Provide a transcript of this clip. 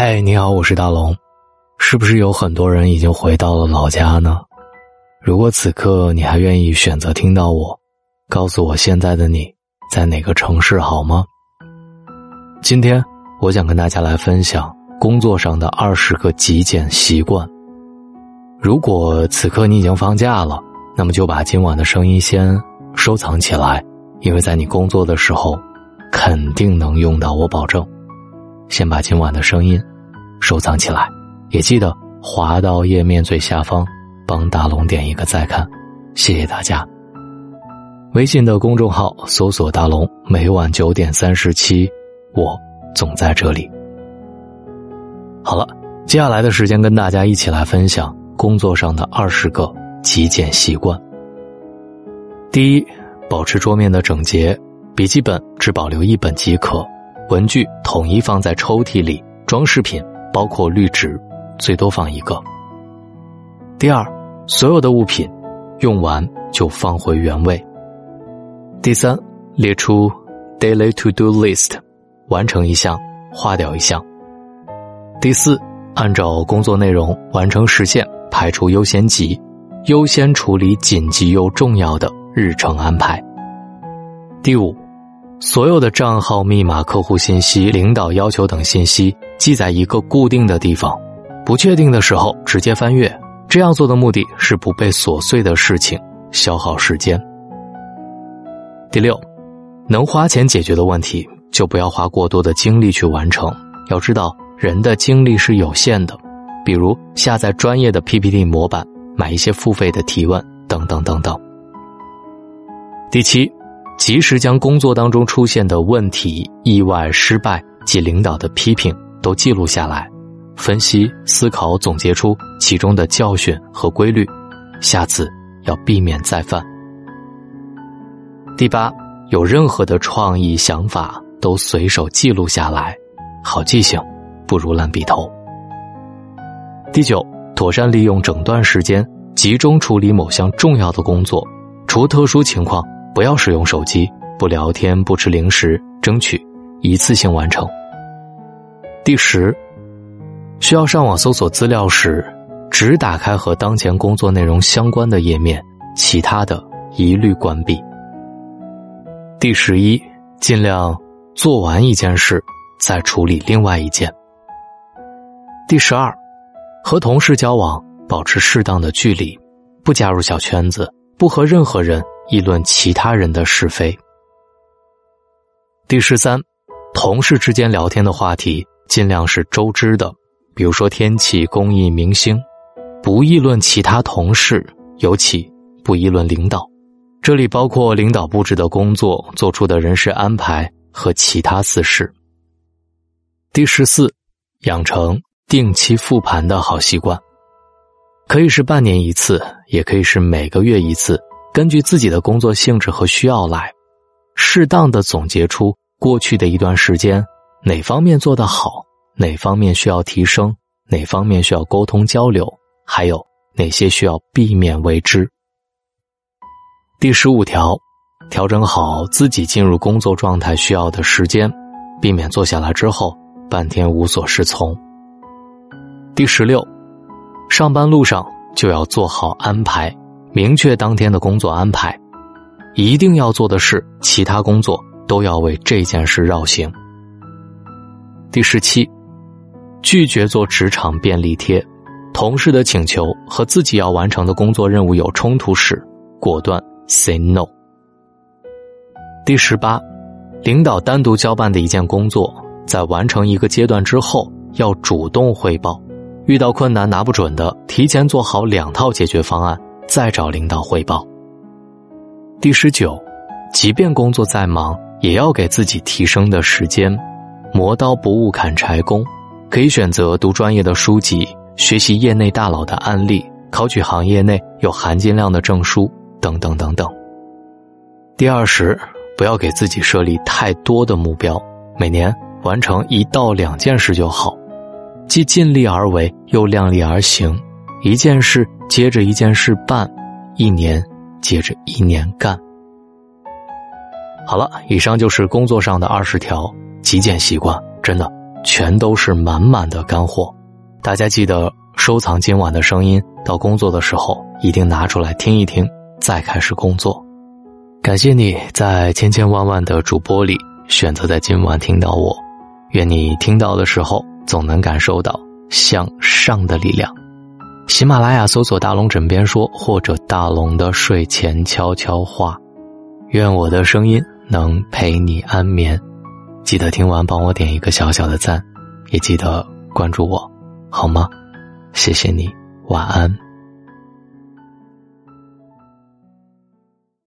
嗨，你好，我是大龙。是不是有很多人已经回到了老家呢？如果此刻你还愿意选择听到我，告诉我现在的你在哪个城市好吗？今天我想跟大家来分享工作上的二十个极简习惯。如果此刻你已经放假了，那么就把今晚的声音先收藏起来，因为在你工作的时候，肯定能用到，我保证。先把今晚的声音收藏起来，也记得滑到页面最下方，帮大龙点一个再看，谢谢大家。微信的公众号搜索“大龙”，每晚九点三十七，我总在这里。好了，接下来的时间跟大家一起来分享工作上的二十个极简习惯。第一，保持桌面的整洁，笔记本只保留一本即可。文具统一放在抽屉里，装饰品包括绿植，最多放一个。第二，所有的物品用完就放回原位。第三，列出 daily to do list，完成一项，划掉一项。第四，按照工作内容完成时限排出优先级，优先处理紧急又重要的日程安排。第五。所有的账号、密码、客户信息、领导要求等信息记在一个固定的地方，不确定的时候直接翻阅。这样做的目的是不被琐碎的事情消耗时间。第六，能花钱解决的问题就不要花过多的精力去完成。要知道，人的精力是有限的，比如下载专业的 PPT 模板、买一些付费的提问等等等等。第七。及时将工作当中出现的问题、意外、失败及领导的批评都记录下来，分析、思考、总结出其中的教训和规律，下次要避免再犯。第八，有任何的创意想法都随手记录下来，好记性不如烂笔头。第九，妥善利用整段时间，集中处理某项重要的工作，除特殊情况。不要使用手机，不聊天，不吃零食，争取一次性完成。第十，需要上网搜索资料时，只打开和当前工作内容相关的页面，其他的一律关闭。第十一，尽量做完一件事再处理另外一件。第十二，和同事交往保持适当的距离，不加入小圈子，不和任何人。议论其他人的是非。第十三，同事之间聊天的话题尽量是周知的，比如说天气、公益、明星，不议论其他同事，尤其不议论领导。这里包括领导布置的工作、做出的人事安排和其他私事。第十四，养成定期复盘的好习惯，可以是半年一次，也可以是每个月一次。根据自己的工作性质和需要来，适当的总结出过去的一段时间哪方面做得好，哪方面需要提升，哪方面需要沟通交流，还有哪些需要避免为之。第十五条，调整好自己进入工作状态需要的时间，避免坐下来之后半天无所适从。第十六，上班路上就要做好安排。明确当天的工作安排，一定要做的事，其他工作都要为这件事绕行。第十七，拒绝做职场便利贴，同事的请求和自己要完成的工作任务有冲突时，果断 say no。第十八，领导单独交办的一件工作，在完成一个阶段之后，要主动汇报，遇到困难拿不准的，提前做好两套解决方案。再找领导汇报。第十九，即便工作再忙，也要给自己提升的时间。磨刀不误砍柴工，可以选择读专业的书籍，学习业内大佬的案例，考取行业内有含金量的证书，等等等等。第二十，不要给自己设立太多的目标，每年完成一到两件事就好，既尽力而为，又量力而行。一件事接着一件事办，一年接着一年干。好了，以上就是工作上的二十条极简习惯，真的全都是满满的干货。大家记得收藏今晚的声音，到工作的时候一定拿出来听一听，再开始工作。感谢你在千千万万的主播里选择在今晚听到我，愿你听到的时候总能感受到向上的力量。喜马拉雅搜索“大龙枕边说”或者“大龙的睡前悄悄话”，愿我的声音能陪你安眠。记得听完帮我点一个小小的赞，也记得关注我，好吗？谢谢你，晚安。